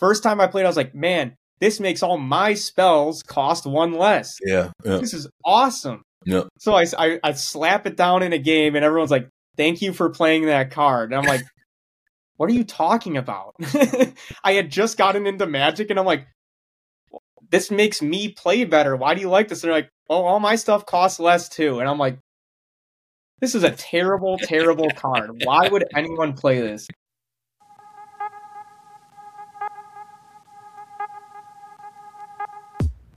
first time I played, I was like, man, this makes all my spells cost one less. Yeah, yeah. This is awesome. Yeah. So I, I, I slap it down in a game, and everyone's like, thank you for playing that card. And I'm like, what are you talking about? I had just gotten into Magic, and I'm like, this makes me play better. Why do you like this? And they're like, oh, all my stuff costs less too. And I'm like, this is a terrible, terrible card. Why would anyone play this?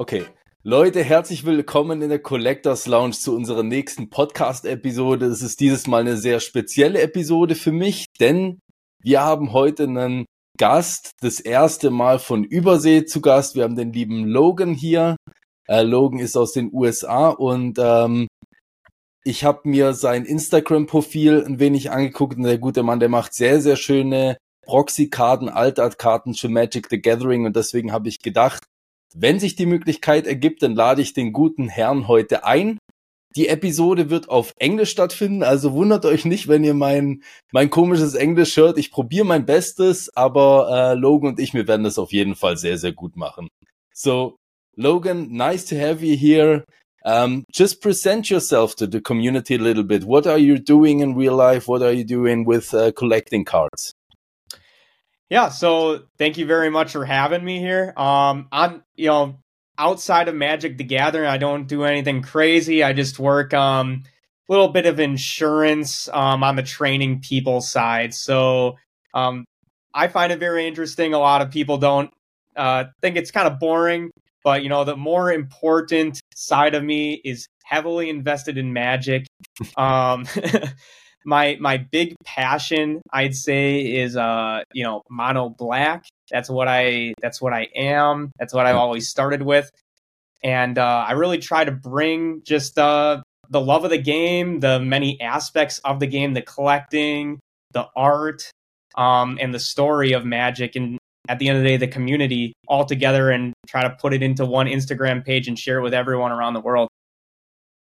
Okay. Leute, herzlich willkommen in der Collectors Lounge zu unserer nächsten Podcast-Episode. Es ist dieses Mal eine sehr spezielle Episode für mich, denn wir haben heute einen Gast, das erste Mal von Übersee zu Gast. Wir haben den lieben Logan hier. Äh, Logan ist aus den USA und ähm, ich habe mir sein Instagram-Profil ein wenig angeguckt und der gute Mann, der macht sehr, sehr schöne Proxy-Karten, Altart-Karten für Magic the Gathering und deswegen habe ich gedacht, wenn sich die Möglichkeit ergibt, dann lade ich den guten Herrn heute ein. Die Episode wird auf Englisch stattfinden, also wundert euch nicht, wenn ihr mein, mein komisches Englisch hört. Ich probiere mein Bestes, aber äh, Logan und ich, wir werden das auf jeden Fall sehr, sehr gut machen. So, Logan, nice to have you here. Um, just present yourself to the community a little bit. What are you doing in real life? What are you doing with uh, collecting cards? Yeah, so thank you very much for having me here. Um, I'm, you know, outside of Magic the Gathering, I don't do anything crazy. I just work um a little bit of insurance um on the training people side. So um I find it very interesting. A lot of people don't uh think it's kind of boring, but you know, the more important side of me is heavily invested in Magic. um my my big passion i'd say is uh you know mono black. That's what i that's what i am. That's what i've always started with. And uh i really try to bring just uh the love of the game the many aspects of the game the collecting the art um and the story of magic. And at the end of the day the community all together and try to put it into one instagram page and share it with everyone around the world.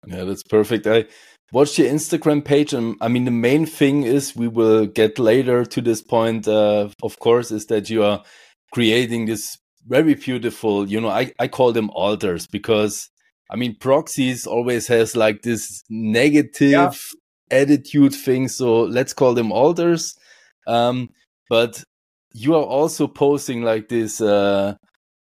Yeah that's perfect. I watch your Instagram page. And I mean, the main thing is we will get later to this point, uh, of course, is that you are creating this very beautiful, you know, I, I call them altars because I mean, proxies always has like this negative yeah. attitude thing. So let's call them altars. Um, but you are also posting like this, uh,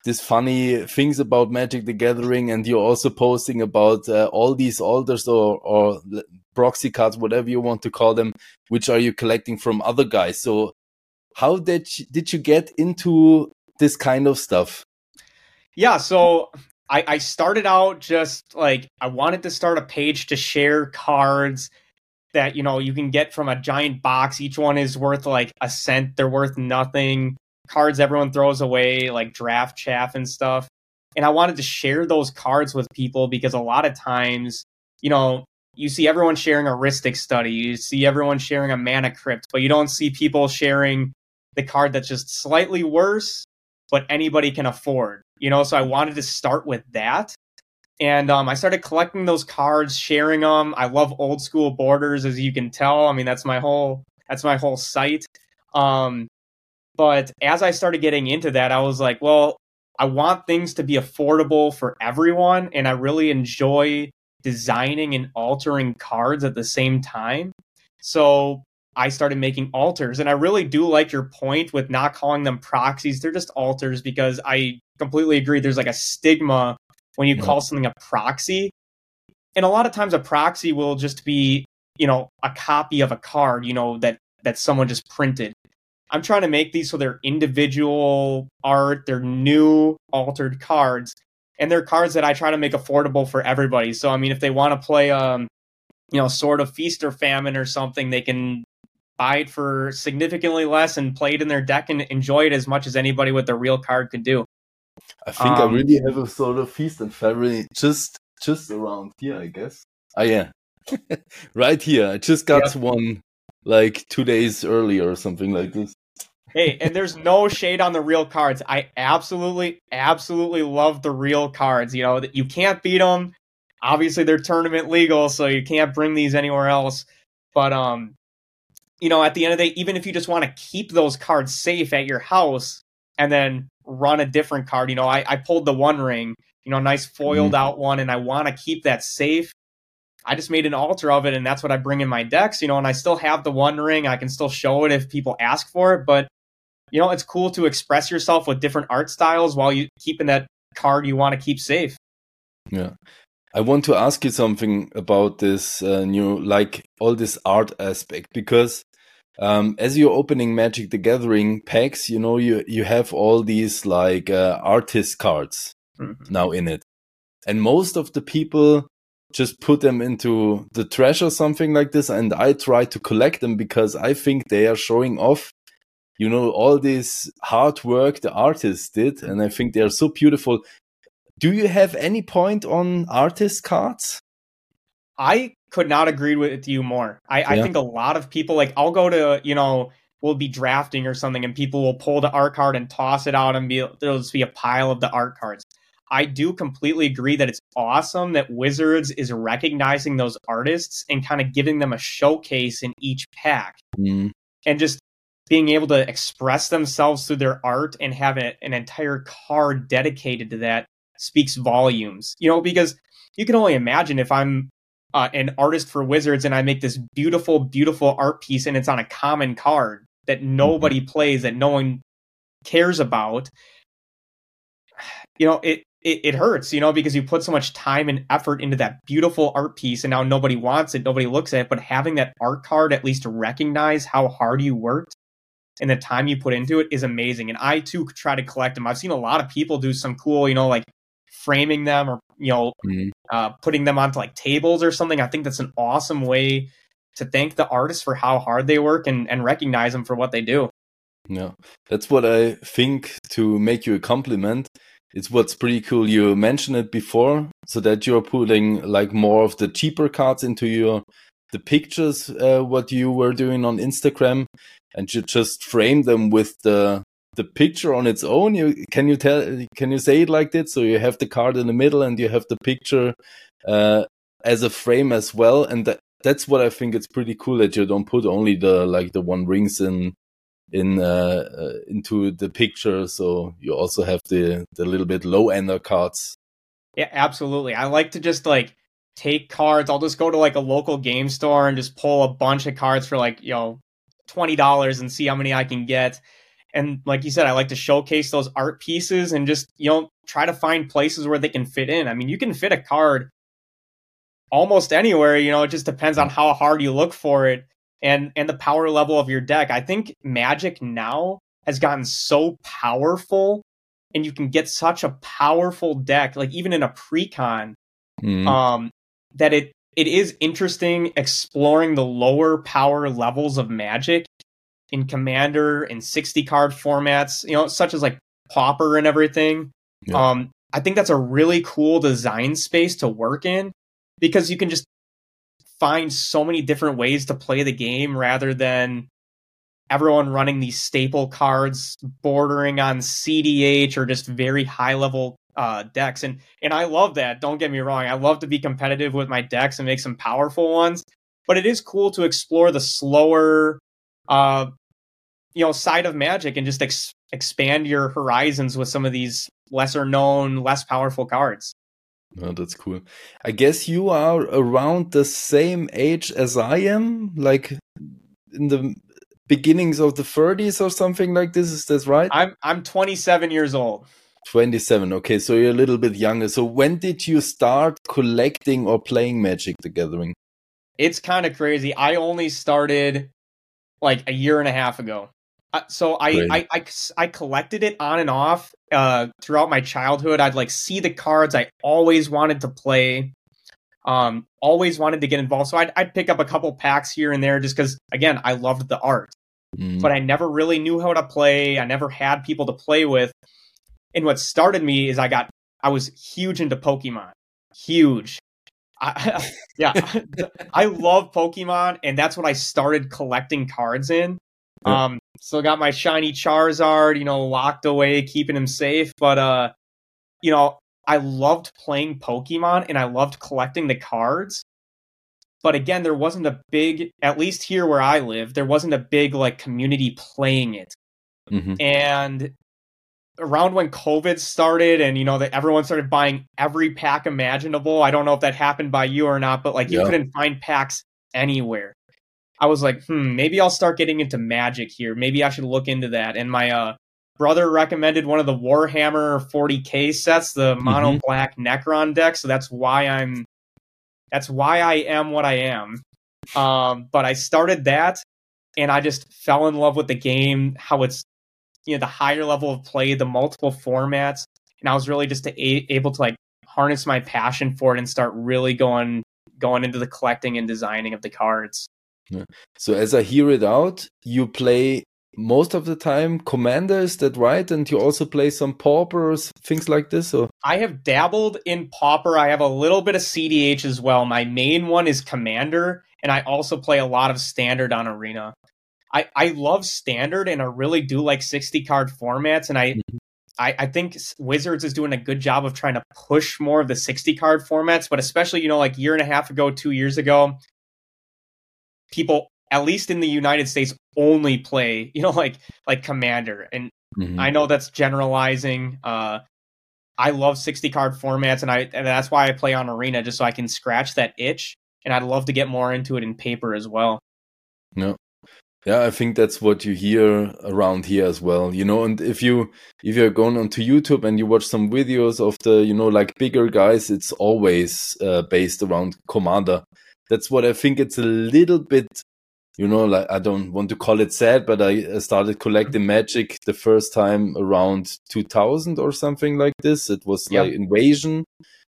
this funny things about Magic the Gathering, and you're also posting about uh, all these altars or, or proxy cards, whatever you want to call them, which are you collecting from other guys. So, how did you, did you get into this kind of stuff? Yeah, so I, I started out just like I wanted to start a page to share cards that you know you can get from a giant box. Each one is worth like a cent. They're worth nothing cards everyone throws away, like draft chaff and stuff. And I wanted to share those cards with people because a lot of times, you know, you see everyone sharing a Rhystic study, you see everyone sharing a mana crypt, but you don't see people sharing the card that's just slightly worse, but anybody can afford. You know, so I wanted to start with that. And um, I started collecting those cards, sharing them. I love old school borders, as you can tell. I mean, that's my whole that's my whole site. Um, but as I started getting into that, I was like, well, I want things to be affordable for everyone. And I really enjoy designing and altering cards at the same time. So I started making alters. And I really do like your point with not calling them proxies. They're just alters because I completely agree. There's like a stigma when you yeah. call something a proxy. And a lot of times a proxy will just be, you know, a copy of a card, you know, that that someone just printed. I'm trying to make these so they're individual art, they're new altered cards, and they're cards that I try to make affordable for everybody. So I mean, if they want to play, um, you know, Sword of feast or famine or something, they can buy it for significantly less and play it in their deck and enjoy it as much as anybody with a real card could do. I think um, I really have a Sword of Feast and Famine just just around here, I guess. Oh yeah, right here. I just got yep. one like two days earlier or something like this. Hey, and there's no shade on the real cards. I absolutely, absolutely love the real cards. You know you can't beat them. Obviously, they're tournament legal, so you can't bring these anywhere else. But um, you know, at the end of the day, even if you just want to keep those cards safe at your house and then run a different card, you know, I, I pulled the one ring, you know, nice foiled mm-hmm. out one, and I want to keep that safe. I just made an altar of it, and that's what I bring in my decks, you know, and I still have the one ring. I can still show it if people ask for it, but you know, it's cool to express yourself with different art styles while you keeping that card you want to keep safe. Yeah. I want to ask you something about this uh, new, like all this art aspect, because um, as you're opening Magic the Gathering packs, you know, you, you have all these like uh, artist cards mm-hmm. now in it. And most of the people just put them into the trash or something like this. And I try to collect them because I think they are showing off, you know, all this hard work the artists did. And I think they are so beautiful do you have any point on artist cards? I could not agree with you more. I, yeah. I think a lot of people like I'll go to you know we'll be drafting or something and people will pull the art card and toss it out and be there'll just be a pile of the art cards. I do completely agree that it's awesome that Wizards is recognizing those artists and kind of giving them a showcase in each pack. Mm. And just being able to express themselves through their art and have a, an entire card dedicated to that speaks volumes. You know, because you can only imagine if I'm uh, an artist for Wizards and I make this beautiful, beautiful art piece and it's on a common card that nobody mm-hmm. plays, that no one cares about. You know, it, it, it hurts, you know, because you put so much time and effort into that beautiful art piece and now nobody wants it, nobody looks at it. But having that art card at least recognize how hard you worked and the time you put into it is amazing. And I too try to collect them. I've seen a lot of people do some cool, you know, like framing them or you know mm-hmm. uh, putting them onto like tables or something. I think that's an awesome way to thank the artists for how hard they work and, and recognize them for what they do. Yeah, that's what I think to make you a compliment. It's what's pretty cool. You mentioned it before, so that you're putting like more of the cheaper cards into your the pictures, uh, what you were doing on Instagram, and you just frame them with the the picture on its own you can you tell can you say it like that so you have the card in the middle and you have the picture uh, as a frame as well. And that, that's what i think it's pretty cool that you don't put only the like the one rings in in uh, uh, into the picture. So you also have the the little bit low ender cards. Yeah absolutely. I like to just like take cards. I'll just go to like a local game store and just pull a bunch of cards for like you know $20 and see how many i can get and like you said, I like to showcase those art pieces and just, you know, try to find places where they can fit in. I mean, you can fit a card almost anywhere, you know, it just depends on how hard you look for it and and the power level of your deck. I think Magic now has gotten so powerful and you can get such a powerful deck like even in a precon mm. um that it it is interesting exploring the lower power levels of Magic in Commander and 60 card formats, you know, such as like Pauper and everything. Yeah. Um, I think that's a really cool design space to work in because you can just find so many different ways to play the game rather than everyone running these staple cards bordering on CDH or just very high level uh, decks. And and I love that. Don't get me wrong. I love to be competitive with my decks and make some powerful ones. But it is cool to explore the slower, uh, you know, side of Magic and just ex- expand your horizons with some of these lesser known, less powerful cards. Oh, that's cool. I guess you are around the same age as I am, like in the beginnings of the 30s or something like this. Is that right? I'm I'm 27 years old. 27. Okay, so you're a little bit younger. So when did you start collecting or playing Magic the Gathering? It's kind of crazy. I only started like a year and a half ago. Uh, so I, I, I I collected it on and off uh, throughout my childhood. I'd like see the cards I always wanted to play. Um, always wanted to get involved, so I'd, I'd pick up a couple packs here and there just because, again, I loved the art. Mm. But I never really knew how to play. I never had people to play with. And what started me is I got I was huge into Pokemon, huge. I, yeah, I love Pokemon, and that's what I started collecting cards in. Um, so got my shiny Charizard, you know, locked away, keeping him safe. But uh, you know, I loved playing Pokemon and I loved collecting the cards. But again, there wasn't a big, at least here where I live, there wasn't a big like community playing it. Mm-hmm. And around when COVID started and you know that everyone started buying every pack imaginable. I don't know if that happened by you or not, but like you couldn't find packs anywhere. I was like, hmm, maybe I'll start getting into magic here. Maybe I should look into that. And my uh, brother recommended one of the Warhammer 40k sets, the mono mm-hmm. black Necron deck. So that's why I'm that's why I am what I am. Um, but I started that and I just fell in love with the game, how it's you know the higher level of play, the multiple formats, and I was really just a- able to like harness my passion for it and start really going going into the collecting and designing of the cards. Yeah. So as I hear it out, you play most of the time commander is that right? And you also play some paupers things like this or? I have dabbled in pauper. I have a little bit of cdh as well. My main one is commander and i also play a lot of standard on arena I, I love standard and I really do like 60 card formats. And I, mm-hmm. I, I think Wizards is doing a good job of trying to push more of the 60 card formats, but especially, you know, like year and a half ago, two years ago, people, at least in the United States, only play, you know, like, like Commander. And mm-hmm. I know that's generalizing. Uh, I love 60 card formats and I, and that's why I play on Arena, just so I can scratch that itch. And I'd love to get more into it in paper as well. No, yeah, I think that's what you hear around here as well. You know, and if you if you're going onto YouTube and you watch some videos of the you know like bigger guys, it's always uh, based around Commander. That's what I think. It's a little bit, you know, like I don't want to call it sad, but I started collecting Magic the first time around 2000 or something like this. It was like Invasion,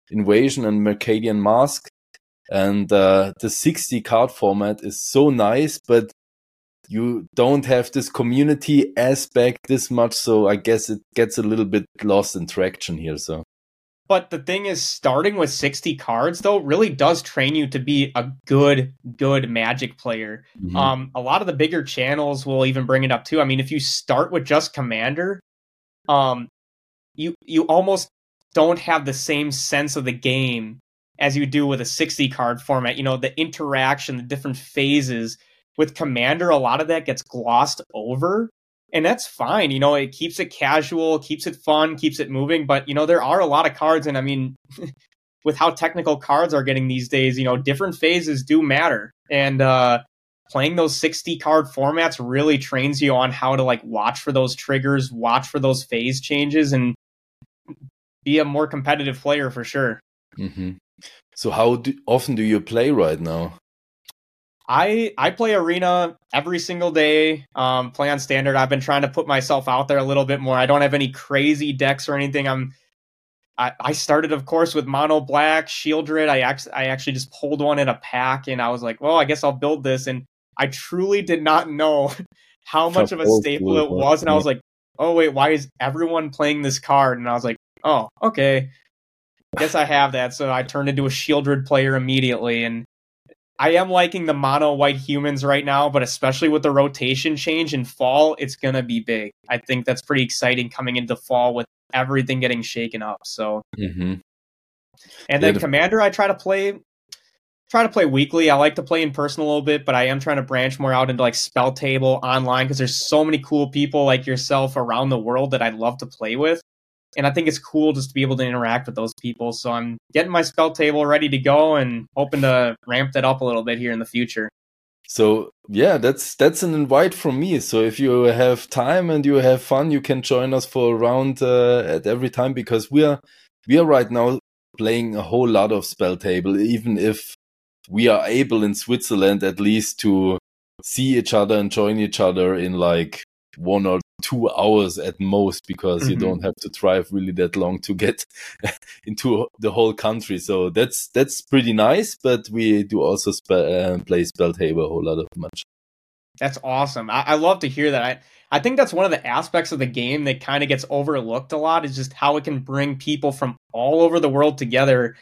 Invasion, and Mercadian Masques. and uh, the 60 card format is so nice, but you don't have this community aspect this much, so I guess it gets a little bit lost in traction here. So, but the thing is, starting with 60 cards though really does train you to be a good, good Magic player. Mm-hmm. Um, a lot of the bigger channels will even bring it up too. I mean, if you start with just Commander, um, you you almost don't have the same sense of the game as you do with a 60 card format. You know, the interaction, the different phases with Commander, a lot of that gets glossed over. And that's fine. You know, it keeps it casual, keeps it fun, keeps it moving. But, you know, there are a lot of cards. And I mean, with how technical cards are getting these days, you know, different phases do matter. And, uh, playing those 60 card formats really trains you on how to like watch for those triggers, watch for those phase changes, and be a more competitive player for sure. Mm-hmm. So, how do, often do you play right now? I I play arena every single day. Um, play on standard. I've been trying to put myself out there a little bit more. I don't have any crazy decks or anything. I'm I, I started, of course, with mono black Sheoldred. I actually I actually just pulled one in a pack, and I was like, well, I guess I'll build this. And I truly did not know how much of a staple it was. And I was like, oh wait, why is everyone playing this card? And I was like, oh okay, guess I have that. So I turned into a Sheoldred player immediately, and I am liking the mono white humans right now, but especially with the rotation change in fall, it's gonna be big. I think that's pretty exciting coming into fall with everything getting shaken up. So, mm-hmm. and then yeah, Commander, I try to play, try to play weekly. I like to play in person a little bit, but I am trying to branch more out into like spell table online because there's so many cool people like yourself around the world that I'd love to play with and I think it's cool just to be able to interact with those people. So I'm getting my spell table ready to go and hoping to ramp that up a little bit here in the future. So yeah, that's that's an invite from me. So if you have time and you have fun, you can join us for a round uh, at every time because we are we are right now playing a whole lot of spell table. Even if we are able in Switzerland at least to see each other and join each other in like one or two hours at most because mm-hmm. you don't have to drive really that long to get into the whole country. So that's that's pretty nice. But we do also sp- uh, play a whole lot of much. That's awesome. I, I love to hear that. I, I think that's one of the aspects of the game that kind of gets overlooked a lot is just how it can bring people from all over the world together.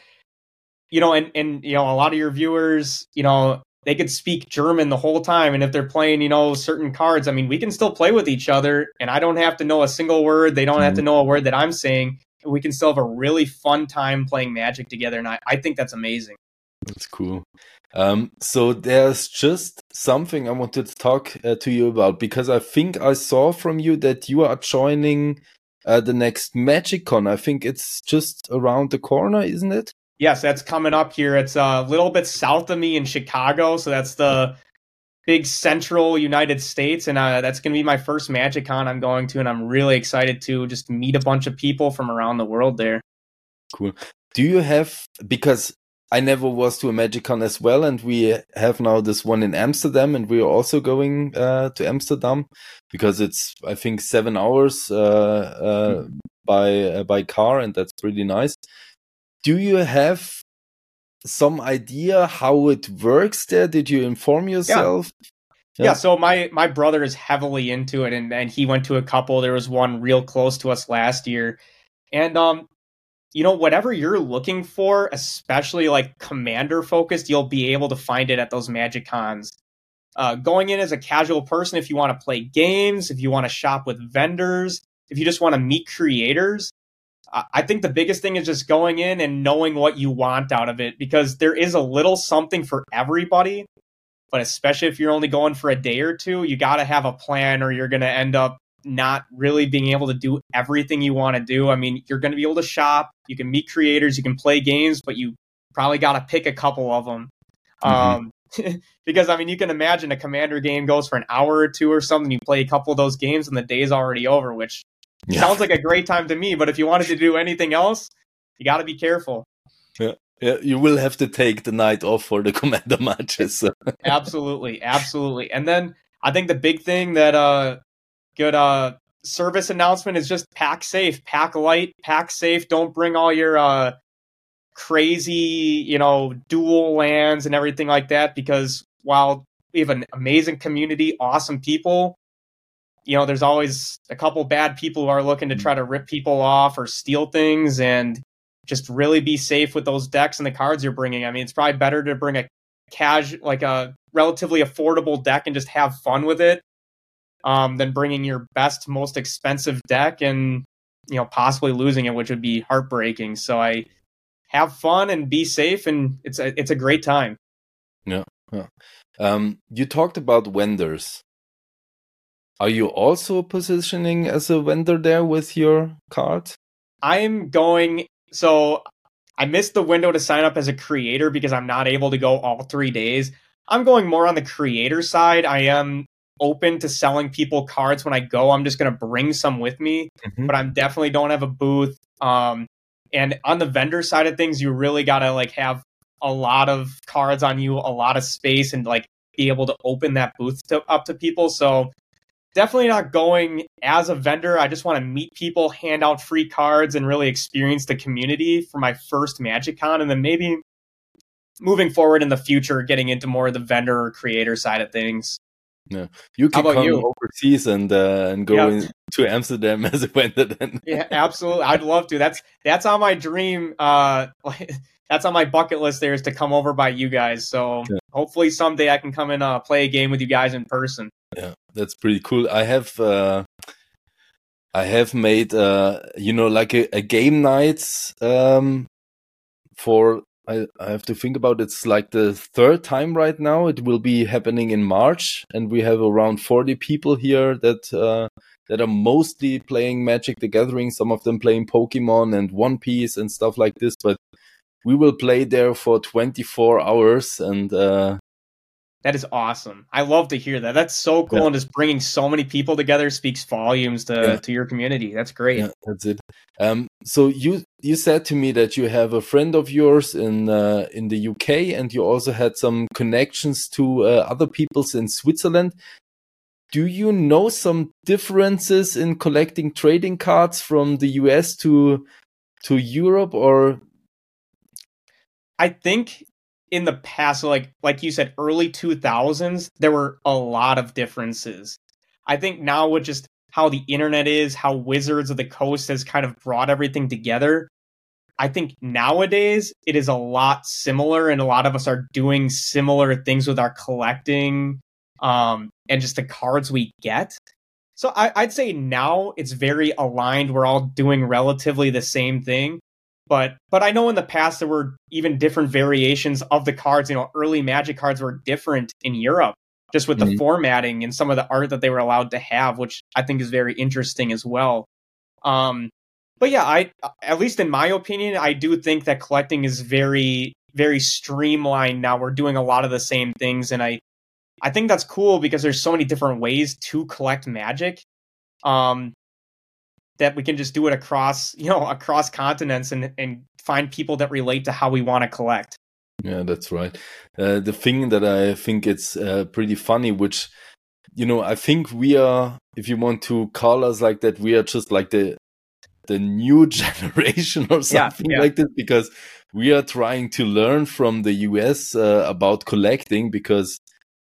You know, and and you know, a lot of your viewers, you know, they could speak German the whole time. And if they're playing, you know, certain cards, I mean, we can still play with each other and I don't have to know a single word. They don't mm-hmm. have to mm-hmm. know a word that I'm saying. We can still have a really fun time playing Magic together. And I, I think that's amazing. That's cool. Um, so there's just something I wanted to talk uh, to you about because I think I saw from you that you are joining uh, the next MagicCon. I think it's just around the corner, isn't it? Yes, that's coming up here. It's a little bit south of me in Chicago, so that's the big central United States, and uh, that's going to be my first MagicCon I'm going to, and I'm really excited to just meet a bunch of people from around the world there. Cool. Do you have because I never was to a MagicCon as well, and we have now this one in Amsterdam, and we are also going uh, to Amsterdam because it's I think seven hours uh, uh, mm. by uh, by car, and that's pretty nice do you have some idea how it works there? Did you inform yourself? Yeah. Yeah. yeah. so my my brother is heavily into it and, and he went to a couple. There was one real close to us last year. And um you know, whatever you're looking for, especially like commander focused, you'll be able to find it at those Magic Cons. Uh, going in as a casual person, if you want to play games, if you want to shop with vendors, if you just want to meet creators, I think the biggest thing is just going in and knowing what you want out of it because there is a little something for everybody. But especially if you're only going for a day or two, you got to have a plan or you're going to end up not really being able to do everything you want to do. I mean, you're going to be able to shop, you can meet creators, you can play games, but you probably got to pick a couple of them. Mm-hmm. Um, because I mean, you can imagine a commander game goes for an hour or two or something. You play a couple of those games and the day's already over, which yeah. Sounds like a great time to me, but if you wanted to do anything else, you got to be careful. Yeah. Yeah, you will have to take the night off for the commander matches. absolutely, absolutely. And then I think the big thing that uh good uh service announcement is just pack safe, pack light, pack safe. Don't bring all your uh crazy, you know, dual lands and everything like that because while we have an amazing community, awesome people, you know, there's always a couple bad people who are looking to try to rip people off or steal things and just really be safe with those decks and the cards you're bringing. I mean, it's probably better to bring a cash, like a relatively affordable deck and just have fun with it um, than bringing your best, most expensive deck and, you know, possibly losing it, which would be heartbreaking. So I have fun and be safe and it's a, it's a great time. Yeah. yeah. Um, you talked about vendors. Are you also positioning as a vendor there with your card? I'm going. So I missed the window to sign up as a creator because I'm not able to go all three days. I'm going more on the creator side. I am open to selling people cards when I go. I'm just going to bring some with me, mm-hmm. but I'm definitely don't have a booth. Um, and on the vendor side of things, you really got to like have a lot of cards on you, a lot of space, and like be able to open that booth to, up to people. So definitely not going as a vendor. I just want to meet people, hand out free cards, and really experience the community for my first Magic Con. And then maybe moving forward in the future, getting into more of the vendor or creator side of things. Yeah, you can come you? overseas and uh, and go yeah. to Amsterdam as a vendor. Then yeah, absolutely, I'd love to. That's that's on my dream. Uh, that's on my bucket list. There is to come over by you guys. So yeah. hopefully someday I can come and uh, play a game with you guys in person. That's pretty cool. I have uh, I have made uh, you know like a, a game night um, for I, I have to think about it. it's like the third time right now. It will be happening in March, and we have around forty people here that uh, that are mostly playing Magic the Gathering. Some of them playing Pokemon and One Piece and stuff like this. But we will play there for twenty four hours, and uh, that is awesome. I love to hear that. That's so cool, yeah. and just bringing so many people together speaks volumes to yeah. to your community. That's great. Yeah, that's it. Um, so you you said to me that you have a friend of yours in uh, in the UK, and you also had some connections to uh, other peoples in Switzerland. do you know some differences in collecting trading cards from the US to to Europe or I think in the past like like you said early 2000s there were a lot of differences. I think now with just how the internet is, how Wizards of the Coast has kind of brought everything together, I think nowadays it is a lot similar and a lot of us are doing similar things with our collecting um, and just the cards we get. So I, I'd say now it's very aligned. We're all doing relatively the same thing. But but I know in the past there were even different variations of the cards. You know, early Magic cards were different in Europe, just with mm-hmm. the formatting and some of the art that they were allowed to have, which I think is very interesting as well. Um, but yeah, I at least in my opinion, I do think that collecting is very very streamlined now. We're doing a lot of the same things, and I I think that's cool because there's so many different ways to collect magic. Um, that we can just do it across, you know, across continents and and find people that relate to how we want to collect. Yeah, that's right. Uh, the thing that I think it's uh, pretty funny, which you know, I think we are, if you want to call us like that, we are just like the the new generation or something yeah, yeah. like this because we are trying to learn from the US uh, about collecting because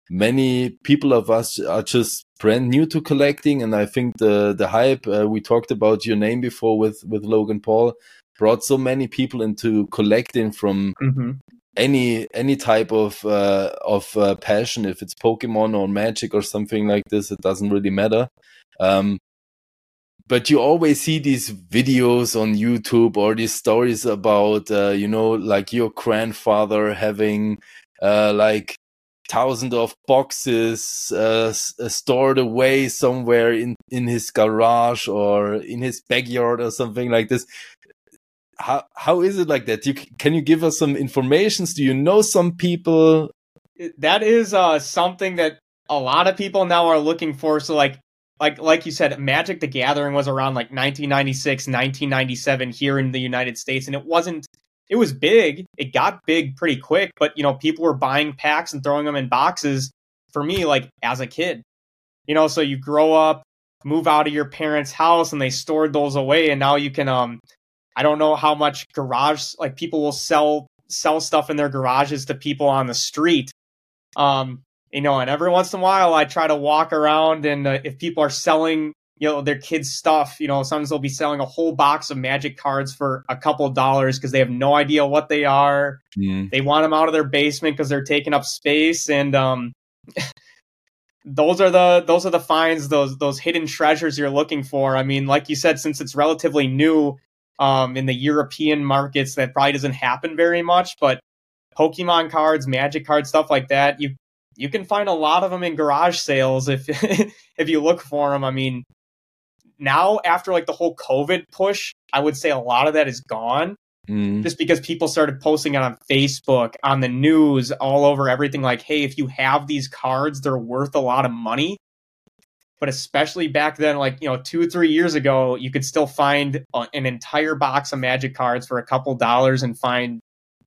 many people of us are just brand new to collecting and i think the the hype uh, we talked about your name before with with logan paul brought so many people into collecting from mm-hmm. any any type of uh, of uh, passion if it's pokemon or magic or something like this it doesn't really matter um, but you always see these videos on youtube or these stories about uh, you know like your grandfather having uh, like thousands of boxes uh, uh, stored away somewhere in in his garage or in his backyard or something like this. How how is it like that? You can you give us some informations? Do you know some people? That is uh something that a lot of people now are looking for. So like like like you said magic the gathering was around like 1996 1997 here in the united states and it wasn't it was big. It got big pretty quick, but you know, people were buying packs and throwing them in boxes for me, like as a kid. You know, so you grow up, move out of your parents' house and they stored those away and now you can um I don't know how much garage like people will sell sell stuff in their garages to people on the street. Um, you know, and every once in a while I try to walk around and uh, if people are selling you know their kids stuff you know sometimes they'll be selling a whole box of magic cards for a couple dollars because they have no idea what they are. Mm. they want them out of their basement because they're taking up space and um those are the those are the finds those those hidden treasures you're looking for. I mean like you said since it's relatively new um in the european markets that probably doesn't happen very much but pokemon cards magic cards stuff like that you you can find a lot of them in garage sales if if you look for them i mean now after like the whole COVID push, I would say a lot of that is gone. Mm. Just because people started posting it on Facebook, on the news, all over everything, like, hey, if you have these cards, they're worth a lot of money. But especially back then, like, you know, two or three years ago, you could still find an entire box of magic cards for a couple dollars and find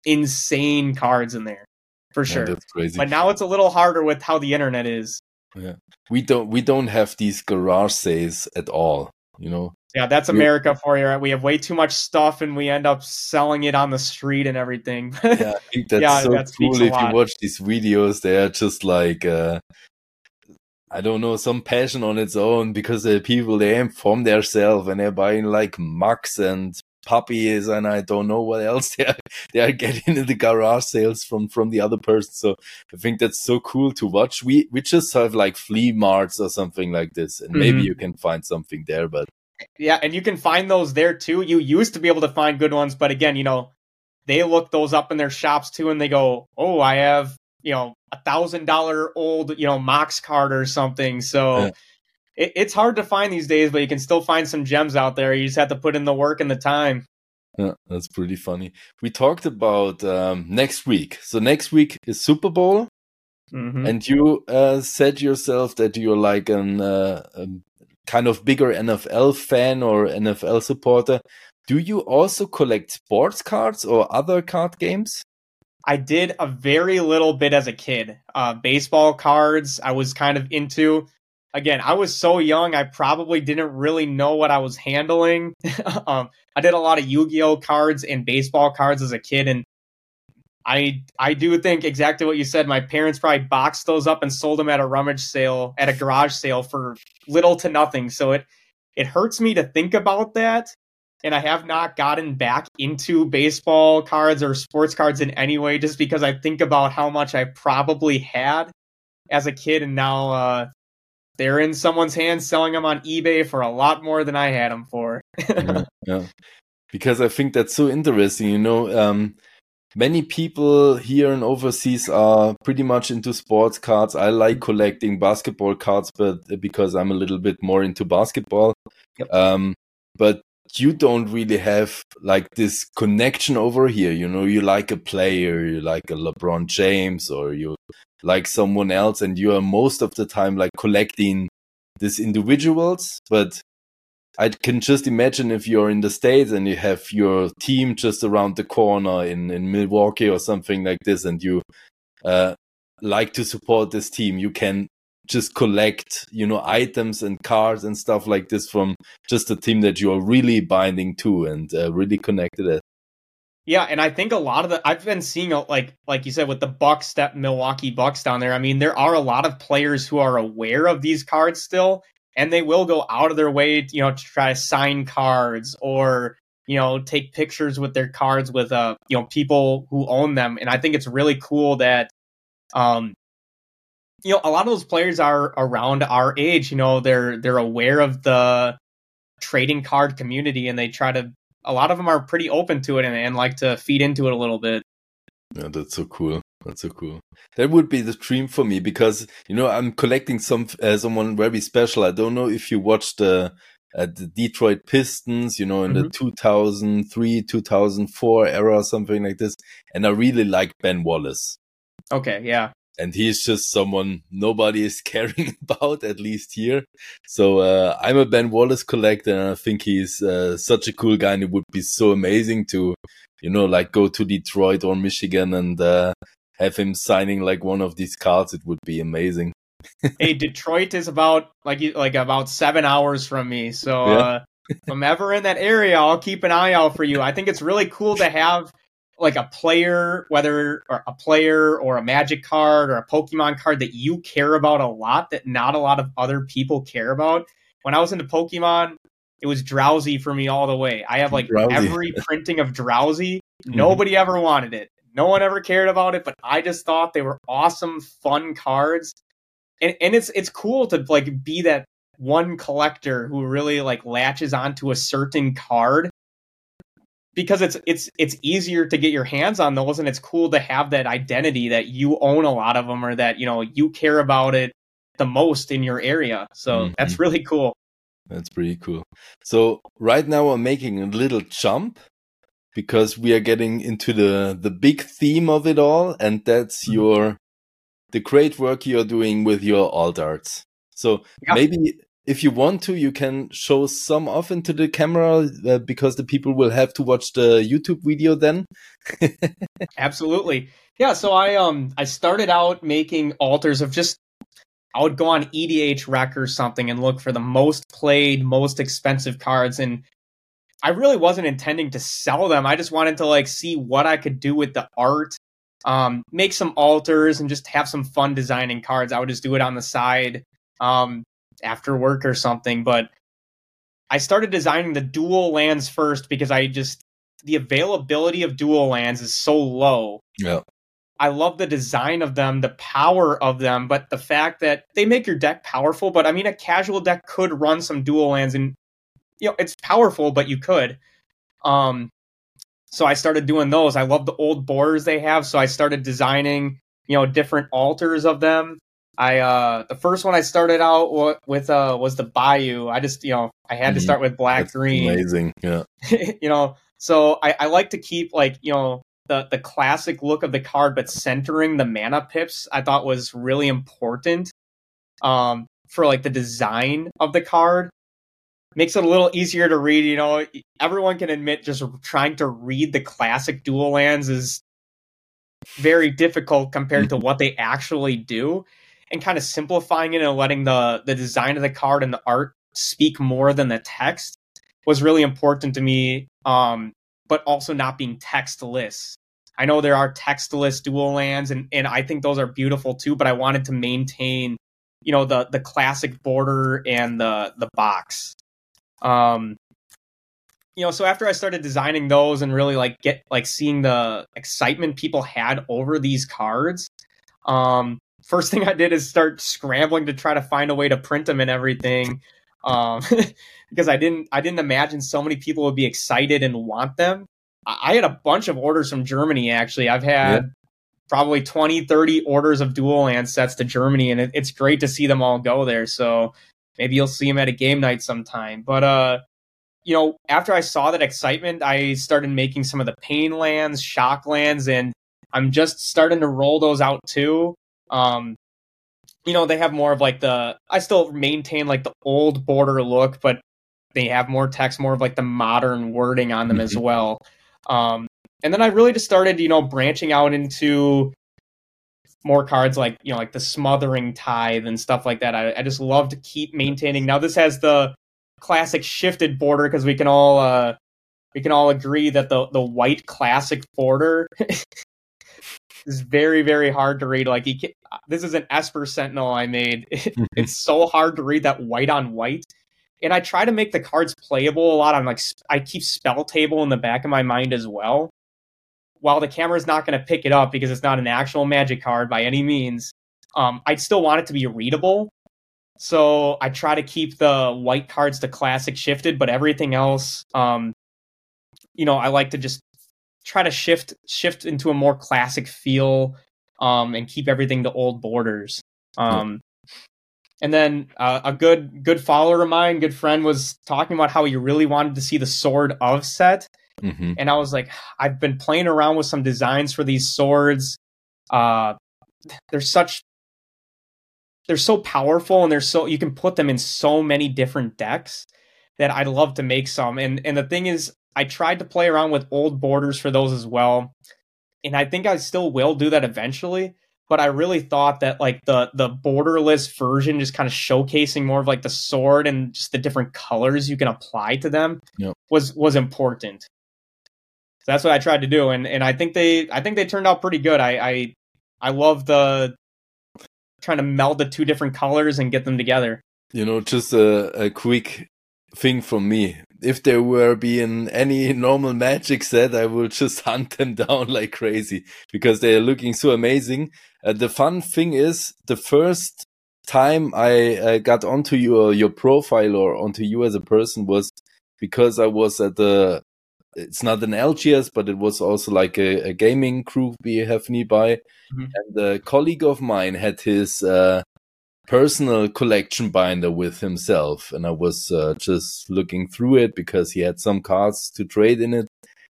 insane cards in there for sure. Yeah, that's crazy. But now it's a little harder with how the internet is. Yeah, we don't we don't have these garage sales at all. You know. Yeah, that's America for you. Right? We have way too much stuff, and we end up selling it on the street and everything. yeah, I think that's yeah, so that cool. If you watch these videos, they are just like. Uh, I don't know, some passion on its own because the people they inform themselves and they're buying like mugs and puppies and I don't know what else they are, they are getting in the garage sales from from the other person. So I think that's so cool to watch. We we just have like flea marts or something like this, and mm-hmm. maybe you can find something there. But yeah, and you can find those there too. You used to be able to find good ones, but again, you know, they look those up in their shops too, and they go, "Oh, I have." You know, a thousand dollar old, you know, Mox card or something. So yeah it, it's hard to find these days, but you can still find some gems out there. You just have to put in the work and the time. Yeah, that's pretty funny. We talked about um, next week. So next week is Super Bowl, mm-hmm. and you uh, said yourself that you're like an uh, a kind of bigger NFL fan or NFL supporter. Do you also collect sports cards or other card games? I did a very little bit as a kid. Uh, baseball cards I was kind of into again, I was so young, I probably didn't really know what I was handling. um, I did a lot of Yu-Gi-Oh cards and baseball cards as a kid, and I I do think exactly what you said. My parents probably boxed those up and sold them at a rummage sale, at a garage sale for little to nothing. So it it hurts me to think about that. And I have not gotten back into baseball cards or sports cards in any way just because I think about how much I probably had as a kid and now uh, they're in someone's hands selling them on eBay for a lot more than I had them for. yeah, yeah, Because I think that's so interesting. You know, um, many people here and overseas are pretty much into sports cards. I like collecting basketball cards, but because I'm a little bit more into basketball. Yep. Um, but you don't really have like this connection over here. You know, you like a player, you like a LeBron James, or you like someone else and you are most of the time like collecting these individuals. But i can just imagine if you're in the states and you have your team just around the corner in in milwaukee or something like this and you uh, like to support this team you can just collect you know items and cards and stuff like this from just a team that you're really binding to and uh, really connected at yeah, and I think a lot of the I've been seeing like like you said with the Bucks that Milwaukee Bucks down there. I mean, there are a lot of players who are aware of these cards still, and they will go out of their way, you know, to try to sign cards or you know take pictures with their cards with uh you know people who own them. And I think it's really cool that um you know a lot of those players are around our age. You know, they're they're aware of the trading card community and they try to a lot of them are pretty open to it and, and like to feed into it a little bit. Yeah, that's so cool. That's so cool. That would be the dream for me because you know I'm collecting some uh, someone very special. I don't know if you watched the uh, the Detroit Pistons, you know, in mm-hmm. the 2003 2004 era, or something like this. And I really like Ben Wallace. Okay, yeah and he's just someone nobody is caring about, at least here. So uh, I'm a Ben Wallace collector, and I think he's uh, such a cool guy, and it would be so amazing to, you know, like go to Detroit or Michigan and uh, have him signing like one of these cards. It would be amazing. hey, Detroit is about like like about seven hours from me, so. Yeah. Uh, if I'm ever in that area, I'll keep an eye out for you. I think it's really cool to have like a player, whether or a player or a magic card or a Pokemon card that you care about a lot that not a lot of other people care about. When I was into Pokemon, it was Drowzee for me all the way. I have like Drowzee. every printing of Drowzee. Mm-hmm. Nobody mm-hmm. ever wanted it. No one ever cared about it, but I just thought they were awesome, fun cards. And and it's it's cool to like be that one collector who really like latches onto a certain card because it's it's it's easier to get your hands on those and it's cool to have that identity that you own a lot of them or that you know you care about it the most in your area so mm-hmm. that's really cool that's pretty cool so right now i'm making a little jump because we are getting into the the big theme of it all and that's mm-hmm. your the great work you're doing with your alt arts so yeah. maybe if you want to, you can show some off into the camera uh, because the people will have to watch the YouTube video then. Absolutely. Yeah, so I um I started out making altars of just I would go on EDH Rec or something and look for the most played, most expensive cards and I really wasn't intending to sell them. I just wanted to like see what I could do with the art, um, make some altars and just have some fun designing cards. I would just do it on the side. Um, after work or something. But I started designing the dual lands first because I just the availability of dual lands is so low. Yeah. I love the design of them, the power of them, but the fact that they make your deck powerful. But I mean, a casual deck could run some dual lands, and you know it's powerful, but you could. Um, so I started doing those. I love the old borders they have, so I started designing you know different altars of them. I uh the first one I started out with uh was the Bayou. I just you know I had mm-hmm. to start with black That's green. Amazing, yeah. you know, so I I like to keep like you know the the classic look of the card, but centering the mana pips. I thought was really important. Um, for like the design of the card makes it a little easier to read. You know, everyone can admit just trying to read the classic dual lands is very difficult compared to what they actually do and kind of simplifying it and letting the the design of the card and the art speak more than the text was really important to me. Um, but also not being textless. I know there are textless dual lands, and and I think those are beautiful too. But I wanted to maintain, you know, the the classic border and the the box. Um, you know, so after I started designing those and really like get like seeing the excitement people had over these cards, um, first thing I did is start scrambling to try to find a way to print them and everything. Um, because I didn't I didn't imagine so many people would be excited and want them. I had a bunch of orders from Germany actually. I've had yeah. probably 20, 30 orders of dual land sets to Germany, and it, it's great to see them all go there. So maybe you'll see them at a game night sometime. But uh, you know, after I saw that excitement, I started making some of the pain lands, shock lands, and I'm just starting to roll those out too. Um, you know, they have more of like the I still maintain like the old border look, but they have more text, more of like the modern wording on them mm-hmm. as well. Um, and then I really just started, you know, branching out into more cards like you know like the smothering tithe and stuff like that. I, I just love to keep maintaining. Now this has the classic shifted border because we can all uh, we can all agree that the the white classic border is very very hard to read. Like can, this is an Esper Sentinel I made. it's so hard to read that white on white. And I try to make the cards playable a lot. I'm like I keep spell table in the back of my mind as well. While the camera is not going to pick it up because it's not an actual magic card by any means, um, I'd still want it to be readable. So I try to keep the white cards to classic shifted, but everything else, um, you know, I like to just try to shift shift into a more classic feel, um, and keep everything to old borders. Um, and then uh, a good good follower of mine, good friend, was talking about how he really wanted to see the sword of set, mm-hmm. and I was like, I've been playing around with some designs for these swords. Uh, they're such they're so powerful and they're so you can put them in so many different decks that I'd love to make some. And and the thing is, I tried to play around with old borders for those as well, and I think I still will do that eventually. But I really thought that like the the borderless version, just kind of showcasing more of like the sword and just the different colors you can apply to them, yep. was was important. So that's what I tried to do, and and I think they I think they turned out pretty good. I I, I love the trying to meld the two different colors and get them together. You know, just a, a quick thing from me. If there were being any normal magic set, I will just hunt them down like crazy because they are looking so amazing. Uh, the fun thing is the first time I uh, got onto your your profile or onto you as a person was because I was at the it's not an LGS, but it was also like a, a gaming group we have nearby. Mm-hmm. And a colleague of mine had his uh, personal collection binder with himself, and I was uh, just looking through it because he had some cards to trade in it.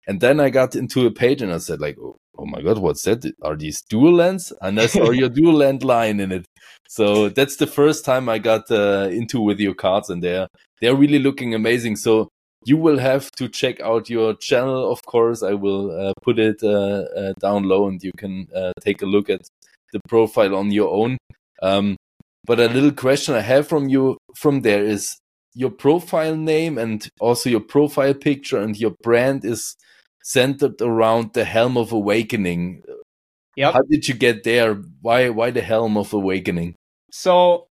And then I got into a page and I said, like, oh, oh my god, what's that? Are these dual lands? And I saw your dual land line in it. So that's the first time I got uh, into with your cards, and they're they're really looking amazing. So you will have to check out your channel. Of course, I will uh, put it uh, uh, down low, and you can uh, take a look at the profile on your own. Um, but a little question I have from you from there is your profile name and also your profile picture and your brand is centered around the Helm of Awakening. Yep. How did you get there? Why why the Helm of Awakening? So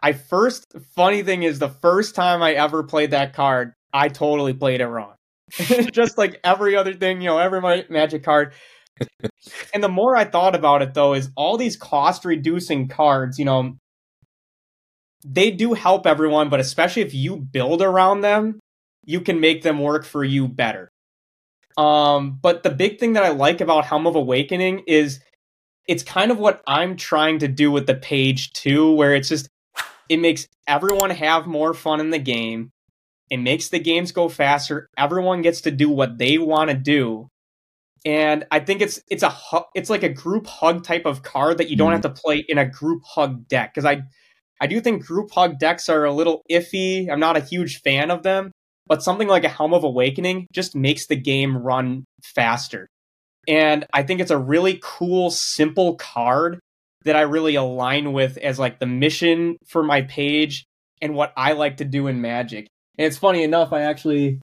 I first funny thing is the first time I ever played that card, I totally played it wrong. Just like every other thing, you know, every magic card. and the more I thought about it, though, is all these cost reducing cards, you know, they do help everyone, but especially if you build around them, you can make them work for you better. Um, but the big thing that I like about Helm of Awakening is it's kind of what I'm trying to do with the page too, where it's just it makes everyone have more fun in the game. It makes the games go faster. Everyone gets to do what they want to do. And I think it's it's a it's like a group hug type of card that you don't mm-hmm. have to play in a group hug deck because I I do think group hug decks are a little iffy. I'm not a huge fan of them, but something like a Helm of Awakening just makes the game run faster. And I think it's a really cool, simple card that I really align with as like the mission for my page and what I like to do in Magic. And it's funny enough, I actually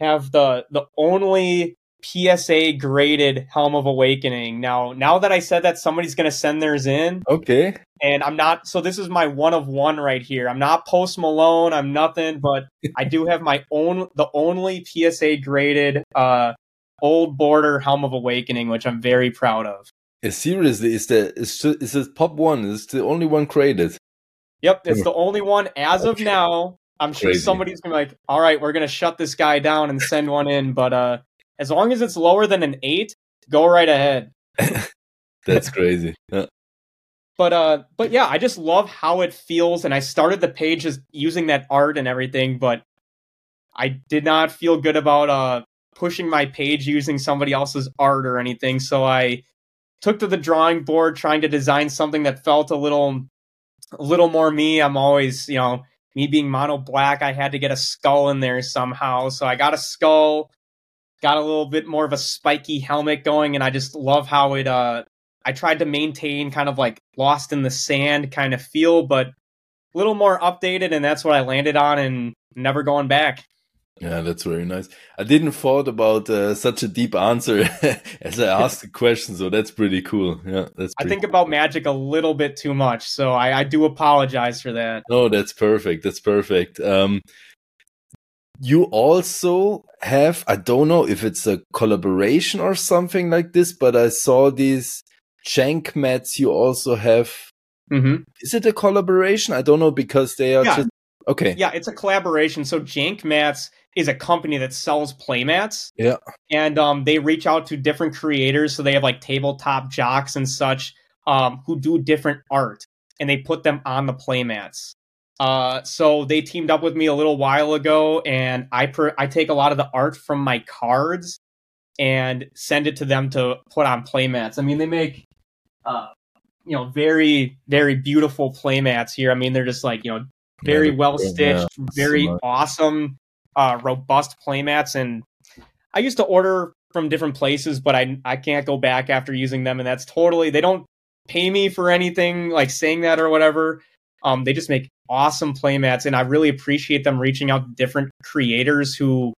have the the only PSA graded Helm of Awakening. Now, now that I said that, somebody's going to send theirs in. Okay. And I'm not, so this is my one of one right here. I'm not Post Malone. I'm nothing, but I do have my own, the only PSA graded, uh, old border Helm of Awakening, which I'm very proud of. Yeah, seriously, is the is is the top one? Is the only one created? Yep, it's the only one as of now. I'm sure Crazy. somebody's gonna be like, all right, we're gonna shut this guy down and send one in, but uh as long as it's lower than an eight, go right ahead. That's crazy. Yeah. But uh but yeah, I just love how it feels and I started the page just using that art and everything, but I did not feel good about uh pushing my page using somebody else's art or anything, so I took to the drawing board trying to design something that felt a little a little more me. I'm always, you know, me being mono black, I had to get a skull in there somehow. So I got a skull, got a little bit more of a spiky helmet going, and I just love how it uh I tried to maintain kind of like lost in the sand kind of feel, but a little more updated, and that's what I landed on and never going back. Yeah, that's very nice. I didn't thought about uh, such a deep answer as I asked the question, so that's pretty cool. Yeah, that's. I think about magic a little bit too much, so I, I do apologize for that. No, that's perfect. That's perfect. Um, you also have, I don't know if it's a collaboration or something like this, but I saw these Jank mats you also have. hmm Is it a collaboration? I don't know because they are Yeah. just okay. Yeah, it's a collaboration. So Jank Mats is a company that sells playmats. Yeah. And um, they reach out to different creators. So they have like tabletop jocks and such um, who do different art and they put them on the playmats. Uh, so they teamed up with me a little while ago and I per- I take a lot of the art from my cards and send it to them to put on playmats. I mean, they make uh, you know, very, very beautiful playmats here. I mean, they're just like, you know, very Yeah, well yeah, stitched, very smart. awesome, uh, robust playmats. And I used to order from different places, but I I can't go back after using them, and that's totally they don't pay me for anything like saying that or whatever. Um, they just make awesome playmats, and I really appreciate them reaching out to different creators who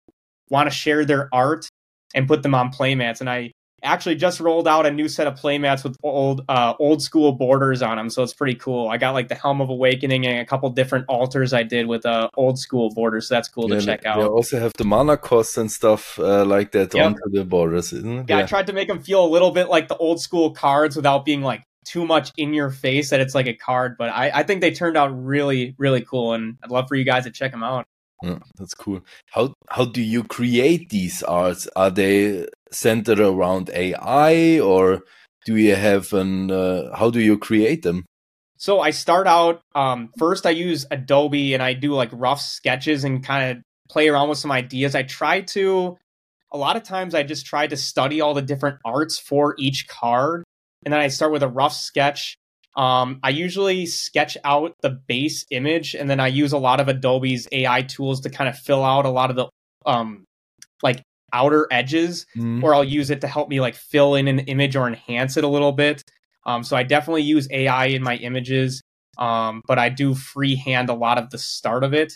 want to share their art and put them on playmats. And I actually just rolled out a new set of playmats with old uh, old school borders on them, so it's pretty cool. I got like the Helm of Awakening and a couple different altars I did with uh, old school borders, so that's cool Yeah, to check they out. also have the mana costs and stuff uh, like that Yep. onto the borders, isn't it? Yeah, I tried to make them feel a little bit like the old school cards without being like too much in your face that it's like a card. But I, I think they turned out really, really cool, and I'd love for you guys to check them out. Yeah, that's cool. How how do you create these arts? Are they centered around AI or do you have an uh, how do you create them? So I start out um, first. I use Adobe and I do like rough sketches and kind of play around with some ideas. I try to. A lot of times, I just try to study all the different arts for each card, and then I start with a rough sketch. Um, I usually sketch out the base image, and then I use a lot of Adobe's AI tools to kind of fill out a lot of the um, like outer edges Mm. or I'll use it to help me like fill in an image or enhance it a little bit. Um, so I definitely use AI in my images, um, but I do freehand a lot of the start of it.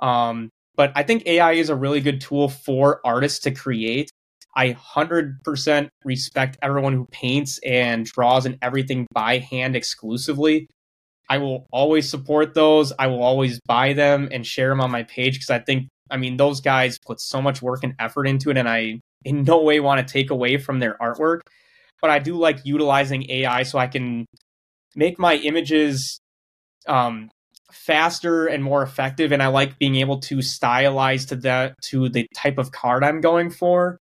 Um, but I think AI is a really good tool for artists to create. I 100% respect everyone who paints and draws and everything by hand exclusively. I will always support those. I will always buy them and share them on my page because I think, I mean, those guys put so much work and effort into it, and I in no way want to take away from their artwork. But I do like utilizing AI so I can make my images um, faster and more effective, and I like being able to stylize to that to the type of card I'm going for,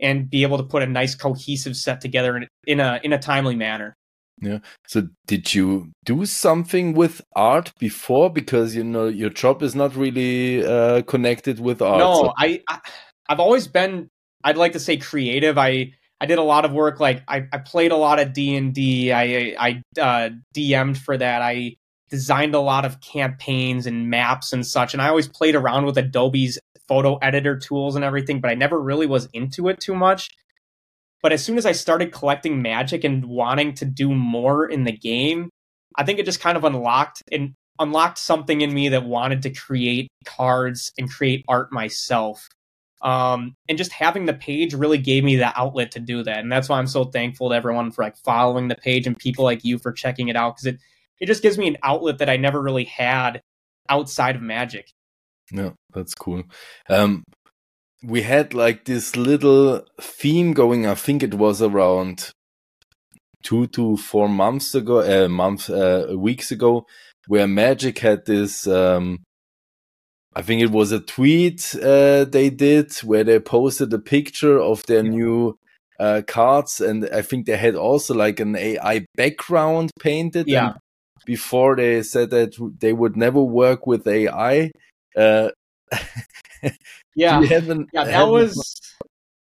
and be able to put a nice cohesive set together in, in a in a timely manner. Yeah. So did you do something with art before? Because you know your job is not really uh, connected with art. No, so- I, I I've always been I'd like to say creative. I I did a lot of work like I, I played a lot of D and D. I I uh, DM'd for that. I designed a lot of campaigns and maps and such. And I always played around with Adobe's photo editor tools and everything, but I never really was into it too much. But as soon as I started collecting magic and wanting to do more in the game, I think it just kind of unlocked and unlocked something in me that wanted to create cards and create art myself. Um, and just having the page really gave me the outlet to do that. And that's why I'm so thankful to everyone for like following the page and people like you for checking it out because it, it just gives me an outlet that I never really had outside of magic. Yeah, that's cool. Um, we had like this little theme going. I think it was around two to four months ago, a uh, month, uh, weeks ago, where Magic had this. Um, I think it was a tweet uh, they did where they posted a picture of their yeah. new uh, cards, and I think they had also like an AI background painted. Yeah. Before they said that they would never work with AI. Uh, yeah, yeah, that was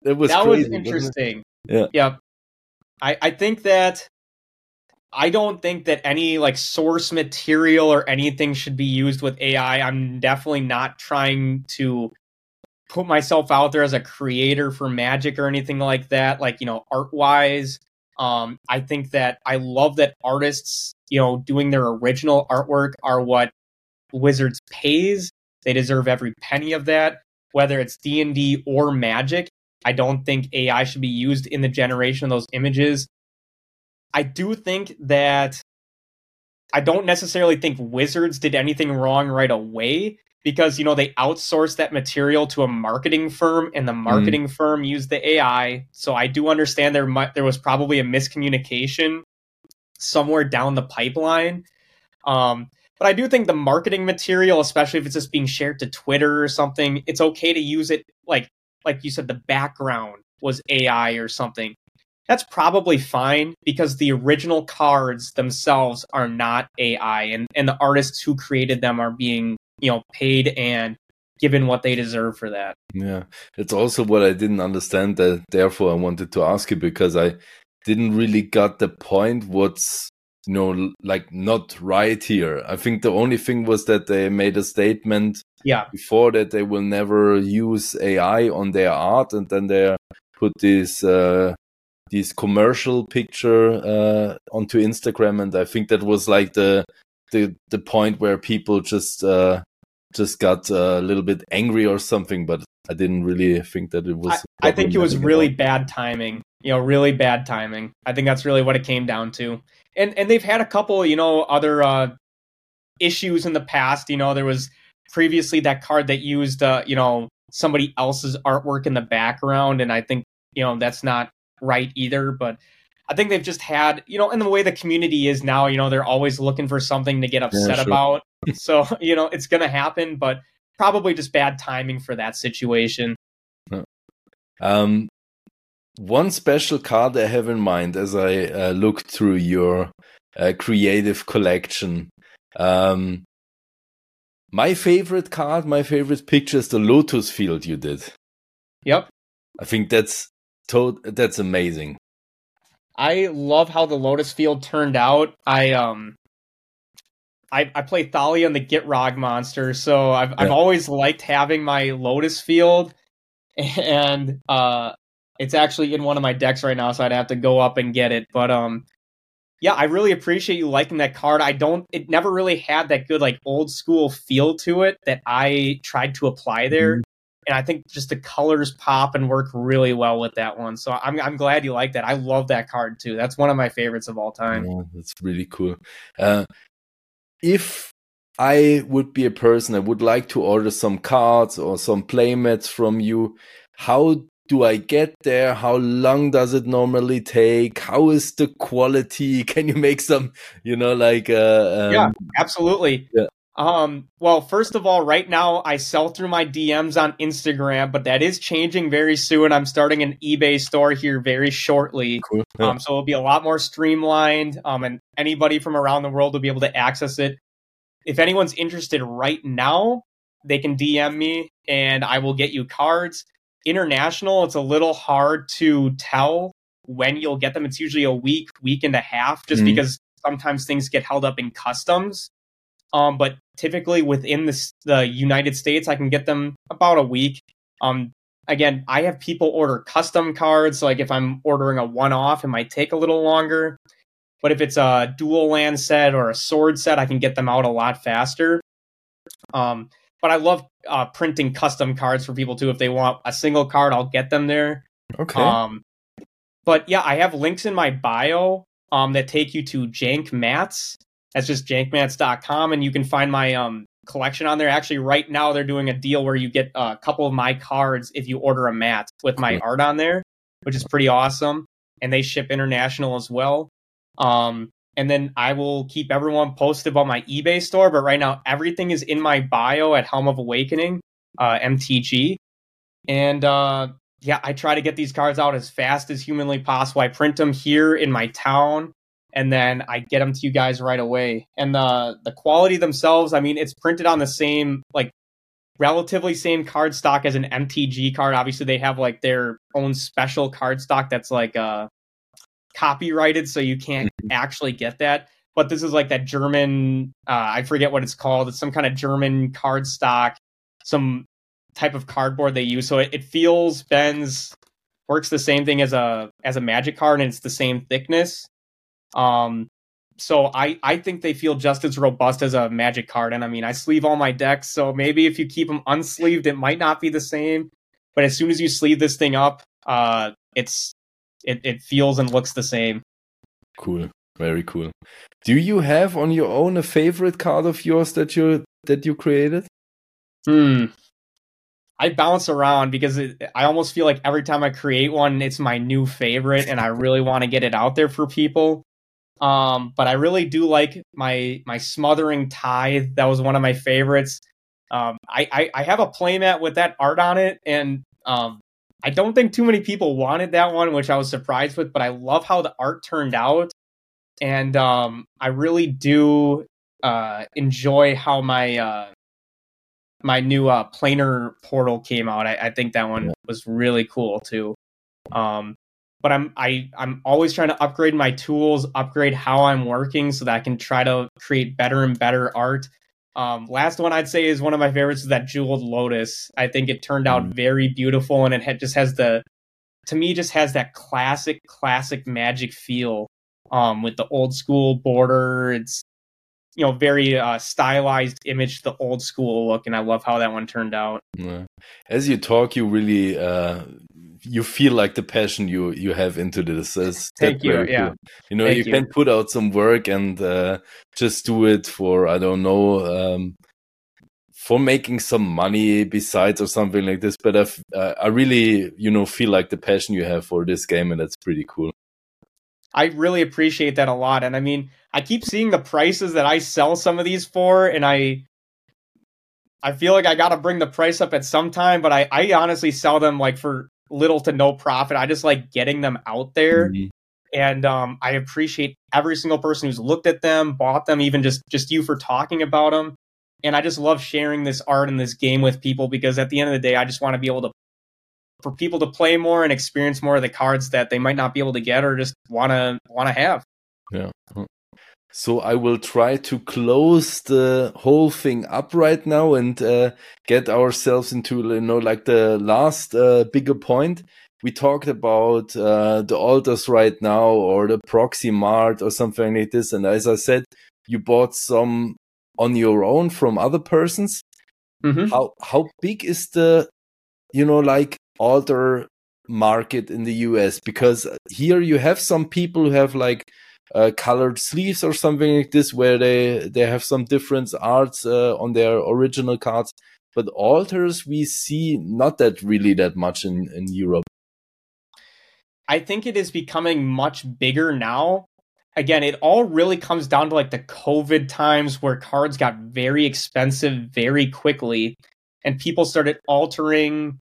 that was that crazy, was interesting. Yeah, yeah. I I think that I don't think that any like source material or anything should be used with AI. I'm definitely not trying to put myself out there as a creator for magic or anything like that, like, you know, art wise. Um, I think that I love that artists, you know, doing their original artwork are what Wizards pays. They deserve every penny of that, whether it's D&D or magic. I don't think AI should be used in the generation of those images. I do think that I don't necessarily think Wizards did anything wrong right away because you know they outsourced that material to a marketing firm and the mm. marketing mm. firm used the AI. So I do understand there might, there was probably a miscommunication somewhere down the pipeline. Um, but I do think the marketing material, especially if it's just being shared to Twitter or something, it's okay to use it like like you said, the background was AI or something that's probably fine because the original cards themselves are not AI and, and the artists who created them are being, you know, paid and given what they deserve for that. Yeah. It's also what I didn't understand that therefore I wanted to ask you because I didn't really got the point what's you know like not right here. I think the only thing was that they made a statement yeah before that they will never use AI on their art and then they put this uh this commercial picture uh, onto Instagram, and I think that was like the the the point where people just uh, just got a little bit angry or something. But I didn't really think that it was. I, I think it was really bad timing. You know, really bad timing. I think that's really what it came down to. And and they've had a couple, you know, other uh, issues in the past. You know, there was previously that card that used, uh, you know, somebody else's artwork in the background, and I think you know that's not right either. But I think they've just had, you know, and the way the community is now, you know, they're always looking for something to get upset yeah, sure. about. so, you know, it's going to happen, but probably just bad timing for that situation. Um, one special card I have in mind as I uh, look through your uh, creative collection. Um, my favorite card, my favorite picture is the Lotus Field you did. Yep. I think that's to- that's amazing. I love how the Lotus Field turned out. I um I, I play Thalia and the Gitrog monster, so I've yeah. I've always liked having my Lotus Field, and uh, it's actually in one of my decks right now, so I'd have to go up and get it. But um, yeah, I really appreciate you liking that card. I don't, it never really had that good like old school feel to it that I tried to apply there. Mm-hmm and I think just the colors pop and work really well with that one. So I'm I'm glad you like that. I love that card too. That's one of my favorites of all time. Yeah, that's really cool. Uh, if I would be a person I would like to order some cards or some playmats from you, how do I get there? How long does it normally take? How is the quality? Can you make some, you know, like uh, um, yeah, absolutely. Yeah. Um, well, first of all, right now I sell through my DMs on Instagram, but that is changing very soon. I'm starting an eBay store here very shortly. Cool. Yeah. Um, so it'll be a lot more streamlined. Um, and anybody from around the world will be able to access it. If anyone's interested right now, they can DM me and I will get you cards. International, it's a little hard to tell when you'll get them. It's usually a week, week and a half, just mm-hmm. because sometimes things get held up in customs. Um, but typically within the, the United States, I can get them about a week. Um, again, I have people order custom cards. So like if I'm ordering a one off, it might take a little longer. But if it's a dual land set or a sword set, I can get them out a lot faster. Um, but I love uh, printing custom cards for people too. If they want a single card, I'll get them there. Okay. Um, but yeah, I have links in my bio um, that take you to Jank Mats. That's just jankmats.com, and you can find my um, collection on there. Actually, right now they're doing a deal where you get a couple of my cards if you order a mat with my art on there, which is pretty awesome. And they ship international as well. Um, and then I will keep everyone posted about my eBay store. But right now, everything is in my bio at Helm of Awakening, uh, MTG. And uh, yeah, I try to get these cards out as fast as humanly possible. I print them here in my town, and then I get them to you guys right away. And the the quality themselves, I mean, it's printed on the same like relatively same card stock as an MTG card. Obviously, they have like their own special card stock that's like uh copyrighted, so you can't actually get that. But this is like that German, uh, I forget what it's called. It's some kind of German card stock, some type of cardboard they use. So it, it feels bends works the same thing as a as a magic card, and it's the same thickness. Um, so I I think they feel just as robust as a magic card. And I mean, I sleeve all my decks, so maybe if you keep them unsleeved, it might not be the same. But as soon as you sleeve this thing up, uh, it's it it feels and looks the same. Cool. Very cool. Do you have on your own a favorite card of yours that you that you created? Hmm. I bounce around because it, I almost feel like every time I create one, it's my new favorite, and I really want to get it out there for people. Um, but I really do like my my smothering tithe. That was one of my favorites. Um, I, I I have a playmat with that art on it, and um, I don't think too many people wanted that one, which I was surprised with. But I love how the art turned out, and um, I really do uh, enjoy how my uh, my new uh, planar portal came out. I, I think that one Yeah. was really cool too. Um, but I'm I I'm always trying to upgrade my tools, upgrade how I'm working, so that I can try to create better and better art. Um, last one I'd say is one of my favorites is that jeweled lotus. I think it turned out Mm. very beautiful, and it had, just has the to me just has that classic classic magic feel um, with the old school border. It's you know very uh, stylized image, the old school look, and I love how that one turned out. Yeah. As you talk, you really uh, you feel like the passion you you have into this. That's, Thank you, yeah. cool. You know, Thank you you. can put out some work and uh, just do it for I don't know um, for making some money besides or something like this. But I've, uh, I really you know feel like the passion you have for this game, and that's pretty cool. I really appreciate that a lot. And I mean, I keep seeing the prices that I sell some of these for, and I I feel like I gotta bring the price up at some time, but I, I honestly sell them like for little to no profit. I just like getting them out there. Mhm. And um, I appreciate every single person who's looked at them, bought them, even just just you for talking about them. And I just love sharing this art and this game with people because at the end of the day, I just want to be able to for people to play more and experience more of the cards that they might not be able to get or just want to want to have. Yeah. So I will try to close the whole thing up right now and uh, get ourselves into you know like the last uh, bigger point. We talked about uh, the altars right now or the proxy mart or something like this. And as I said, you bought some on your own from other persons. Mm-hmm. How how big is the you know like altar market in the US? Because here you have some people who have like uh, colored sleeves or something like this where they they have some different arts uh, on their original cards but alters we see not that really that much in in europe I think it is becoming much bigger now. Again, it all really comes down to like the COVID times where cards got very expensive very quickly and people started altering,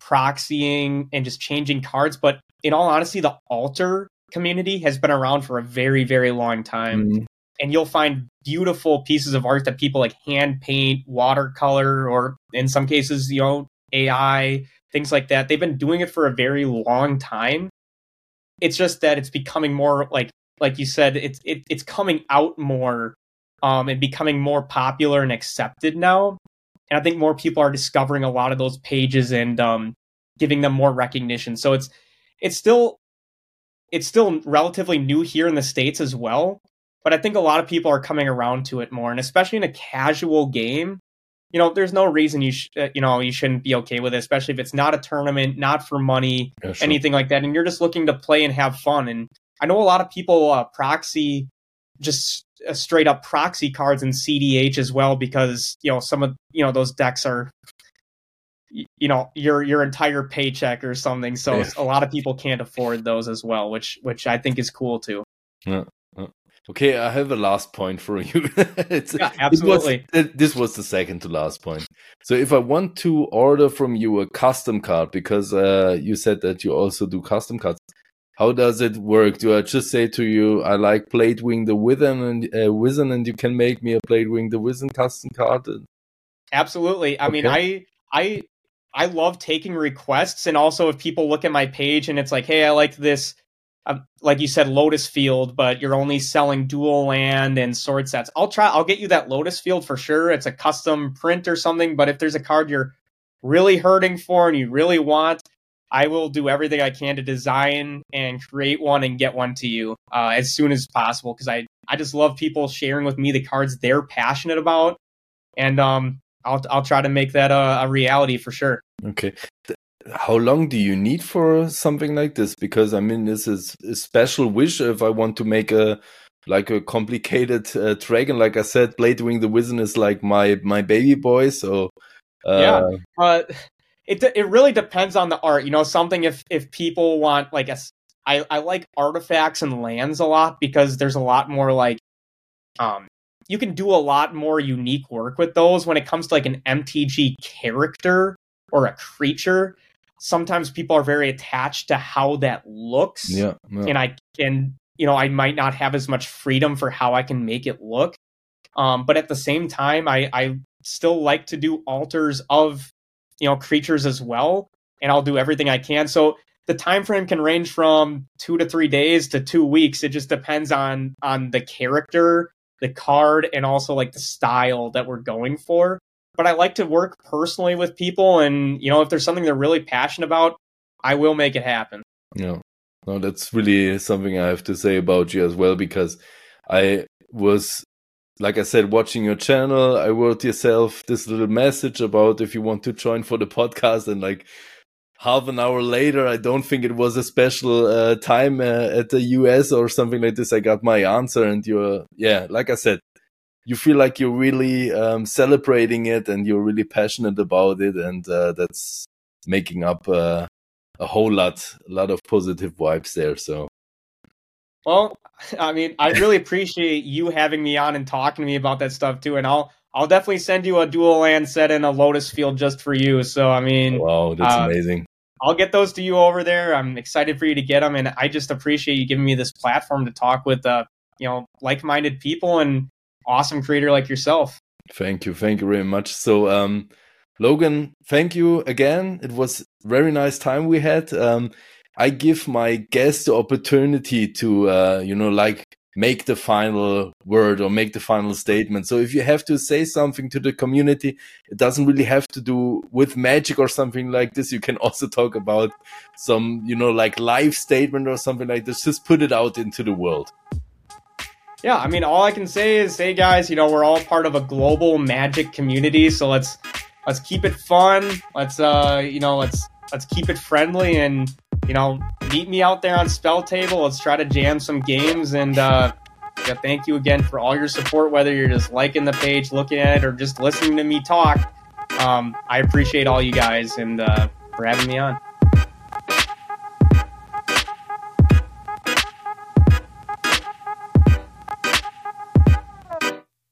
proxying, and just changing cards. But in all honesty, the altar community has been around for a very, very long time. Mhm. And you'll find beautiful pieces of art that people like hand paint, watercolor, or in some cases, you know, AI, things like that. They've been doing it for a very long time it's just that it's becoming more like like you said it's it, it's coming out more um and becoming more popular and accepted now and i think more people are discovering a lot of those pages and um giving them more recognition. So it's it's still it's still relatively new here in the states as well, but I think a lot of people are coming around to it more, and especially in a casual game. You know, there's no reason you sh- uh, you know you shouldn't be okay with it, especially if it's not a tournament, not for money, Yeah, sure. anything like that, and you're just looking to play and have fun. And I know a lot of people uh, proxy just uh, straight up proxy cards in CDH as well because you know some of you know those decks are you know your your entire paycheck or something. So Yeah. a lot of people can't afford those as well, which which I think is cool too. Okay, I have a last point for you. it's, Yeah, was- absolutely. it- this was the second to last point. So if I want to order from you a custom card, because uh, you said that you also do custom cards, how does it work? Do I just say to you, I like Blade Wing the Withen and uh, Wizen, and you can make me a Blade Wing the Wizen custom card? Absolutely. I mean, I I I love taking requests, and also if people look at my page and it's like, hey, I like this, um, like you said, Lotus Field, but you're only selling dual land and sword sets. I'll try. I'll get you that Lotus Field for sure. It's a custom print or something. But if there's a card you're really hurting for and you really want, I will do everything I can to design and create one and get one to you uh, as soon as possible because I I just love people sharing with me the cards they're passionate about, and um I'll I'll try to make that a, a reality for sure. Okay. How long do you need for something like this? Because I mean, this is a special wish if I want to make a like a complicated uh, dragon. Like I said, Blade Wing the Wizard is like my my baby boy. So uh, Yeah. Uh, it it really depends on the art. You know, something if if people want like a s- I I like artifacts and lands a lot because there's a lot more like um you can do a lot more unique work with those when it comes to like an MTG character or a creature. Sometimes people are very attached to how that looks yeah, yeah. and I can, you know, I might not have as much freedom for how I can make it look. Um, but at the same time, I, I still like to do alters of, you know, creatures as well, and I'll do everything I can. So the time frame can range from two to three days to two weeks. It just depends on on the character, the card, and also like the style that we're going for. But I like to work personally with people, and you know, if there's something they're really passionate about, I will make it happen. Yeah. No, that's really something I have to say about you as well because I was, like I said, watching your channel. I wrote yourself this little message about if you want to join for the podcast, and like half an hour later, I don't think it was a special uh, time uh, at the US or something like this. I got my answer, and you're, yeah, like I said, you feel like you're really um, celebrating it and you're really passionate about it, and uh, that's making up. Uh, a whole lot, a lot of positive vibes there. So Well, I mean, I really appreciate you having me on and talking to me about that stuff too. And I'll I'll definitely send you a dual land set in a Lotus Field just for you. So I mean, wow, that's uh, amazing. I'll get those to you over there. I'm excited for you to get them, and I just appreciate you giving me this platform to talk with uh, you know, like-minded people and awesome creator like yourself. Thank you, thank you very much. So, um, Logan, thank you again. It was very nice time we had. Um, I give my guests the opportunity to, uh, you know, like make the final word or make the final statement. So if you have to say something to the community, it doesn't really have to do with magic or something like this. You can also talk about some, you know, like life statement or something like this. Just put it out into the world. Yeah, I mean, all I can say is, hey guys, you know, we're all part of a global magic community, so let's let's keep it fun. Let's uh, you know, let's let's keep it friendly, and you know, meet me out there on Spell Table. Let's try to jam some games, and uh, yeah, thank you again for all your support. Whether you're just liking the page, looking at it, or just listening to me talk, um, I appreciate all you guys and uh, for having me on.